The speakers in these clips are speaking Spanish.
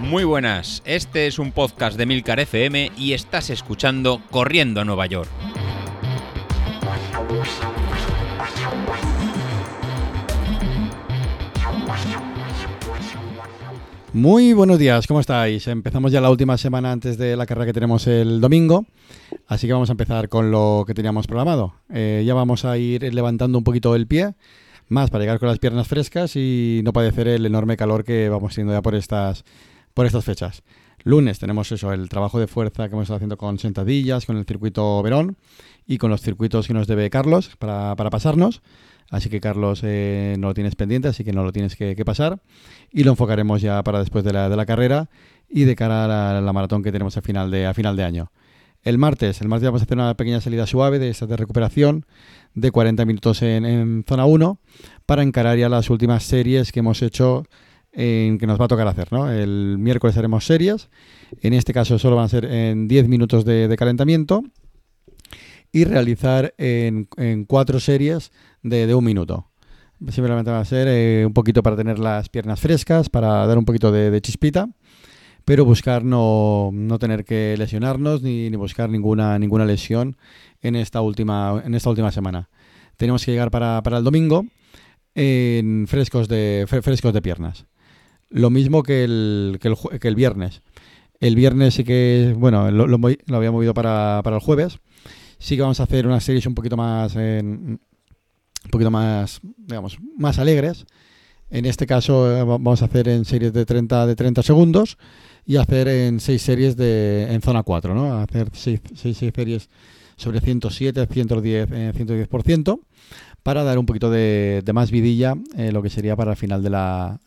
Muy buenas, este es un podcast de Milcar FM y estás escuchando Corriendo a Nueva York. Muy buenos días, ¿cómo estáis? Empezamos ya la última semana antes de la carrera que tenemos el domingo, así que vamos a empezar con lo que teníamos programado. Eh, ya vamos a ir levantando un poquito el pie, más para llegar con las piernas frescas y no padecer el enorme calor que vamos teniendo ya por estas, por estas fechas. Lunes tenemos eso, el trabajo de fuerza que hemos estado haciendo con sentadillas, con el circuito Verón y con los circuitos que nos debe Carlos para, para pasarnos. Así que Carlos eh, no lo tienes pendiente, así que no lo tienes que, pasar. Y lo enfocaremos ya para después de la, de la carrera y de cara a la, maratón que tenemos a final, de, a final de año. El martes, el martes vamos a hacer una pequeña salida suave de esta de recuperación de 40 minutos en, zona 1 para encarar ya las últimas series que hemos hecho en que nos va a tocar hacer. ¿no? El miércoles haremos series, en este caso solo van a ser en 10 minutos de, de calentamiento y realizar en, en cuatro series de, un minuto. Simplemente va a ser eh, un poquito para tener las piernas frescas, para dar un poquito de, chispita, pero buscar no, no tener que lesionarnos ni, ni, buscar ninguna, ninguna lesión en esta última, en esta última semana. Tenemos que llegar para, para el domingo en frescos de, frescos de piernas. Lo mismo que el, que el, que el viernes. El viernes sí que, bueno, lo, lo, había movido para, para, el jueves. Sí que vamos a hacer una serie un poquito más, en, un poquito más, digamos, más alegres. En este caso eh, vamos a hacer en series de 30, de 30 segundos y hacer en 6 series de, en zona 4, ¿no? Hacer 6 series sobre 107, 110, eh, 110% para dar un poquito de, más vidilla eh, lo que sería para el final de la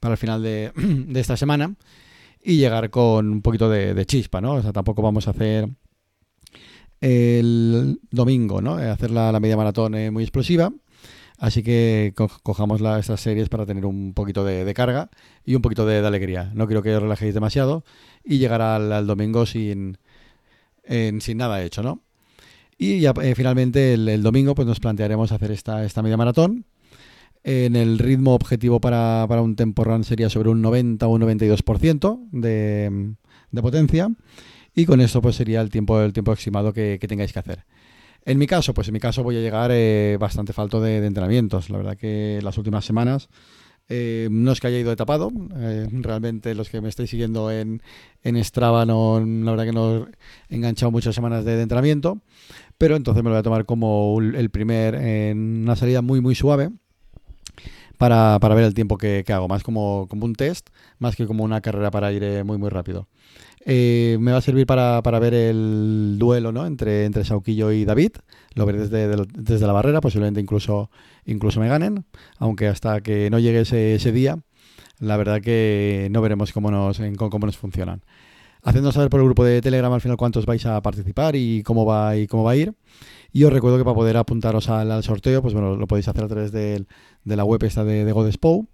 para el final de, esta semana y llegar con un poquito de, de chispa, ¿no? O sea, tampoco vamos a hacer el domingo, ¿no? Eh, hacer la, media maratón eh, muy explosiva. Así que cojamos la, estas series para tener un poquito de, carga y un poquito de, alegría. No quiero que os relajéis demasiado y llegar al, domingo sin, sin nada hecho, ¿no? Y eh, finalmente el, domingo pues nos plantearemos hacer esta, esta media maratón. En el ritmo objetivo para, para un tempo run sería sobre un 90 o un 92% de, de potencia. Y con esto pues sería el tiempo, el tiempo estimado que, tengáis que hacer. En mi caso, pues en mi caso voy a llegar eh, bastante falto de, entrenamientos. La verdad que las últimas semanas eh, no es que haya ido etapado. Eh, realmente los que me estáis siguiendo en, en Strava, no, la verdad que no he enganchado muchas semanas de, entrenamiento. Pero entonces me lo voy a tomar como el primer, en una salida muy muy suave. Para, para ver el tiempo que, que, hago, más como, como un test, más que como una carrera para ir muy muy rápido. Eh, me va a servir para, ver el duelo ¿no? entre, entre Sauquillo y David. Lo veré desde, desde la barrera, posiblemente incluso, incluso me ganen, aunque hasta que no llegue ese, ese día, la verdad que no veremos cómo nos, cómo nos funcionan. Haciendo saber por el grupo de Telegram al final cuántos vais a participar y cómo va, y cómo va a ir. Y os recuerdo que para poder apuntaros al, sorteo, pues bueno, lo podéis hacer a través de, de la web esta de, de Godespo,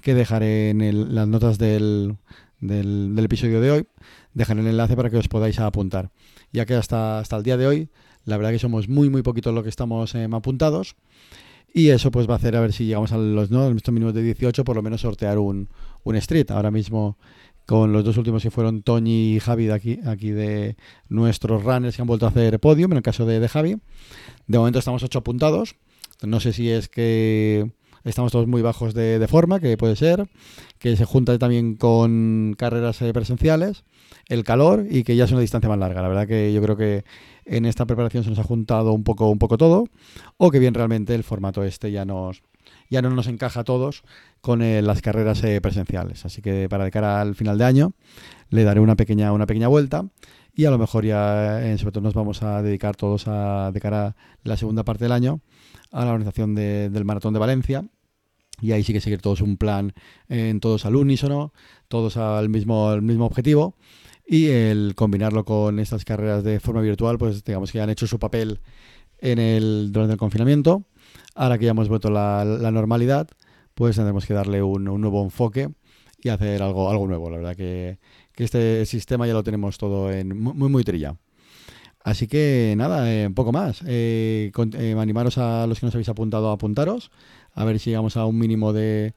que dejaré en las notas del, del, episodio de hoy, dejaré el enlace para que os podáis apuntar. Ya que hasta, hasta el día de hoy, la verdad que somos muy, muy poquitos los que estamos em, apuntados. Y eso pues va a hacer a ver si llegamos a los ¿no? mínimos de 18, por lo menos sortear un, un street. Ahora mismo con los dos últimos que fueron Toñi y Javi de aquí, aquí de nuestros runners que han vuelto a hacer podium, en el caso de, de Javi. De momento estamos 8 apuntados. No sé si es que estamos todos muy bajos de, forma, que puede ser, que se junta también con carreras eh, presenciales, el calor y que ya es una distancia más larga. La verdad que yo creo que en esta preparación se nos ha juntado un poco, un poco todo, o que bien realmente el formato este ya nos ya no nos encaja a todos con eh, las carreras eh, presenciales. Así que para de cara al final de año le daré una pequeña, una pequeña vuelta y a lo mejor ya sobre todo nos vamos a dedicar todos a, de cara a la segunda parte del año a la organización del Maratón de Valencia. Y ahí sí que seguir todos un plan, en todos al unísono, todos al mismo, al mismo objetivo. Y el combinarlo con estas carreras de forma virtual, pues digamos que han hecho su papel en el, durante el confinamiento. Ahora que ya hemos vuelto la, la normalidad, pues tendremos que darle un, nuevo enfoque y hacer algo, algo nuevo. La verdad que, que este sistema ya lo tenemos todo en muy, muy trilla. Así que nada, un eh, poco más. Eh, eh, animaros a los que nos habéis apuntado a apuntaros A ver si llegamos a un mínimo de...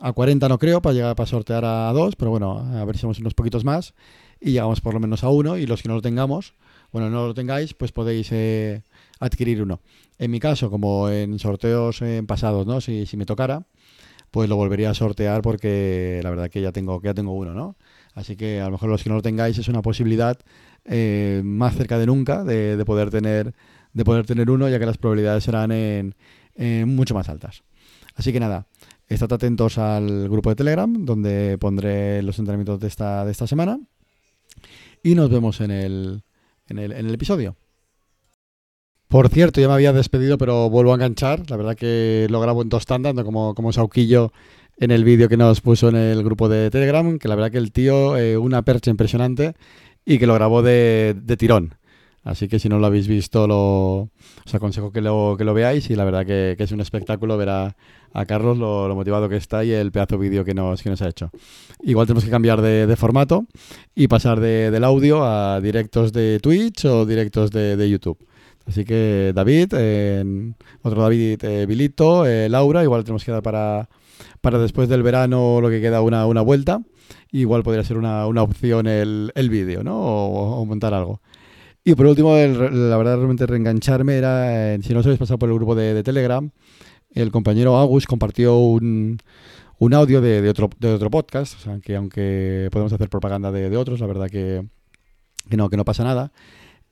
A 40 no creo, para llegar para sortear a dos, pero bueno, a ver si somos unos poquitos más y llegamos por lo menos a uno y los que no lo tengamos, bueno, no lo tengáis, pues podéis eh, adquirir uno. En mi caso, como en sorteos en pasados, ¿no? Si, si me tocara, pues lo volvería a sortear porque la verdad que ya tengo, que ya tengo uno, ¿no? Así que a lo mejor los que no lo tengáis es una posibilidad eh, más cerca de nunca de, poder tener de poder tener uno, ya que las probabilidades serán en, mucho más altas. Así que nada, estad atentos al grupo de Telegram, donde pondré los entrenamientos de esta, de esta semana. Y nos vemos en el, en el, en el episodio. Por cierto, ya me había despedido, pero vuelvo a enganchar. La verdad que lo grabo en dos tandas, como, como Sauquillo en el vídeo que nos puso en el grupo de Telegram, que la verdad que el tío, eh, una percha impresionante y que lo grabó de, tirón. Así que si no lo habéis visto, lo, os aconsejo que lo, que lo veáis y la verdad que, es un espectáculo ver a, Carlos lo, motivado que está y el pedazo vídeo que nos, que nos ha hecho. Igual tenemos que cambiar de, formato y pasar del audio a directos de Twitch o directos de, YouTube. Así que David, otro David, eh, Vilito, eh, Laura, igual tenemos que dar para, para después del verano lo que queda una, una vuelta. Igual podría ser una, una opción el, el vídeo, ¿no? O, montar algo. Y por último, la verdad, realmente reengancharme era, si no os habéis pasado por el grupo de, Telegram, el compañero Agus compartió un, audio de, de, otro, de podcast, o sea, que aunque podemos hacer propaganda de, otros, la verdad que, no, que no pasa nada,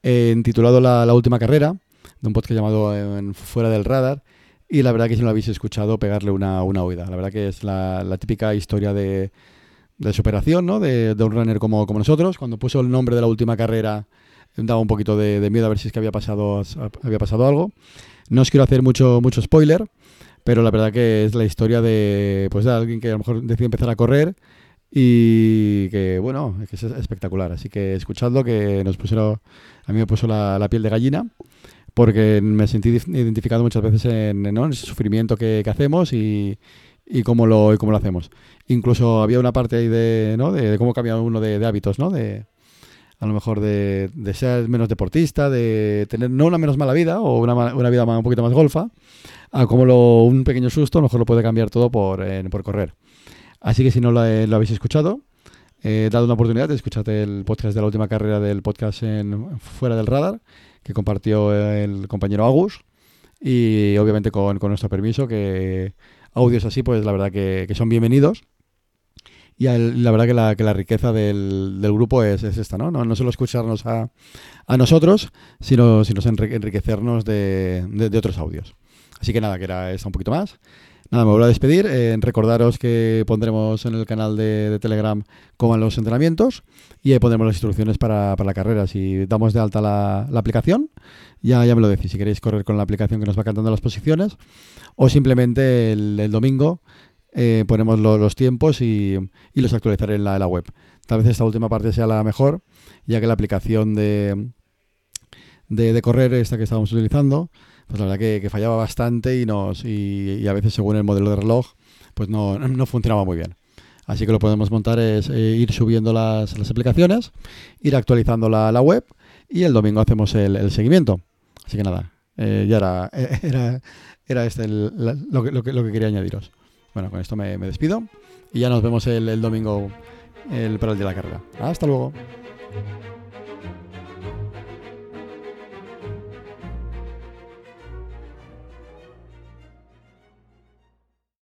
eh, titulado la, última carrera, de un podcast llamado eh, Fuera del Radar, y la verdad que si no lo habéis escuchado, pegarle una, una oída. La verdad que es la, típica historia de, de superación, ¿no? De, un runner como, como nosotros. Cuando puso el nombre de la última carrera, daba un poquito de, miedo a ver si es que había pasado, había pasado algo. No os quiero hacer mucho, mucho spoiler, pero la verdad que es la historia de, pues, de alguien que a lo mejor decide empezar a correr y que, bueno, es espectacular. Así que escuchadlo, que nos pusieron, a mí me puso la, la piel de gallina porque me sentí identificado muchas veces en, ese sufrimiento que, hacemos y, cómo lo, cómo lo hacemos. Incluso había una parte ahí de, ¿no? de, cómo cambia uno de, hábitos, ¿no? De, a lo mejor de, ser menos deportista, de tener no una menos mala vida o una, una vida un poquito más golfa, a cómo lo, un pequeño susto a lo mejor lo puede cambiar todo por, por correr. Así que si no lo, lo habéis escuchado, he dado una oportunidad de escuchar el podcast de la última carrera del podcast en Fuera del Radar que compartió el compañero Agus y obviamente con, nuestro permiso, que audios así, pues la verdad que, son bienvenidos. Y la verdad que la, que la riqueza del, del grupo es, esta, ¿no? ¿no? solo escucharnos a, a nosotros, sino, sino enriquecernos de, de, otros audios. Así que nada, que era esto un poquito más. Nada, me vuelvo a despedir. Eh, recordaros que pondremos en el canal de, Telegram cómo van los entrenamientos y ahí pondremos las instrucciones para, la carrera. Si damos de alta la, aplicación, ya, ya me lo decís. Si queréis correr con la aplicación que nos va cantando las posiciones o simplemente el, domingo eh, ponemos los tiempos y, los actualizaré en la, web. Tal vez esta última parte sea la mejor, ya que la aplicación de, de, correr, esta que estábamos utilizando, pues la verdad que, fallaba bastante y, nos, y, a veces según el modelo de reloj, pues no, no funcionaba muy bien. Así que lo podemos montar es eh, ir subiendo las, las, aplicaciones, ir actualizando la, la, web y el domingo hacemos el, seguimiento. Así que nada, eh, ya era, era, era este lo, que, lo, que, lo, que, quería añadiros. Bueno, con esto me, despido y ya nos vemos el, domingo el, para el de la carrera. Hasta luego.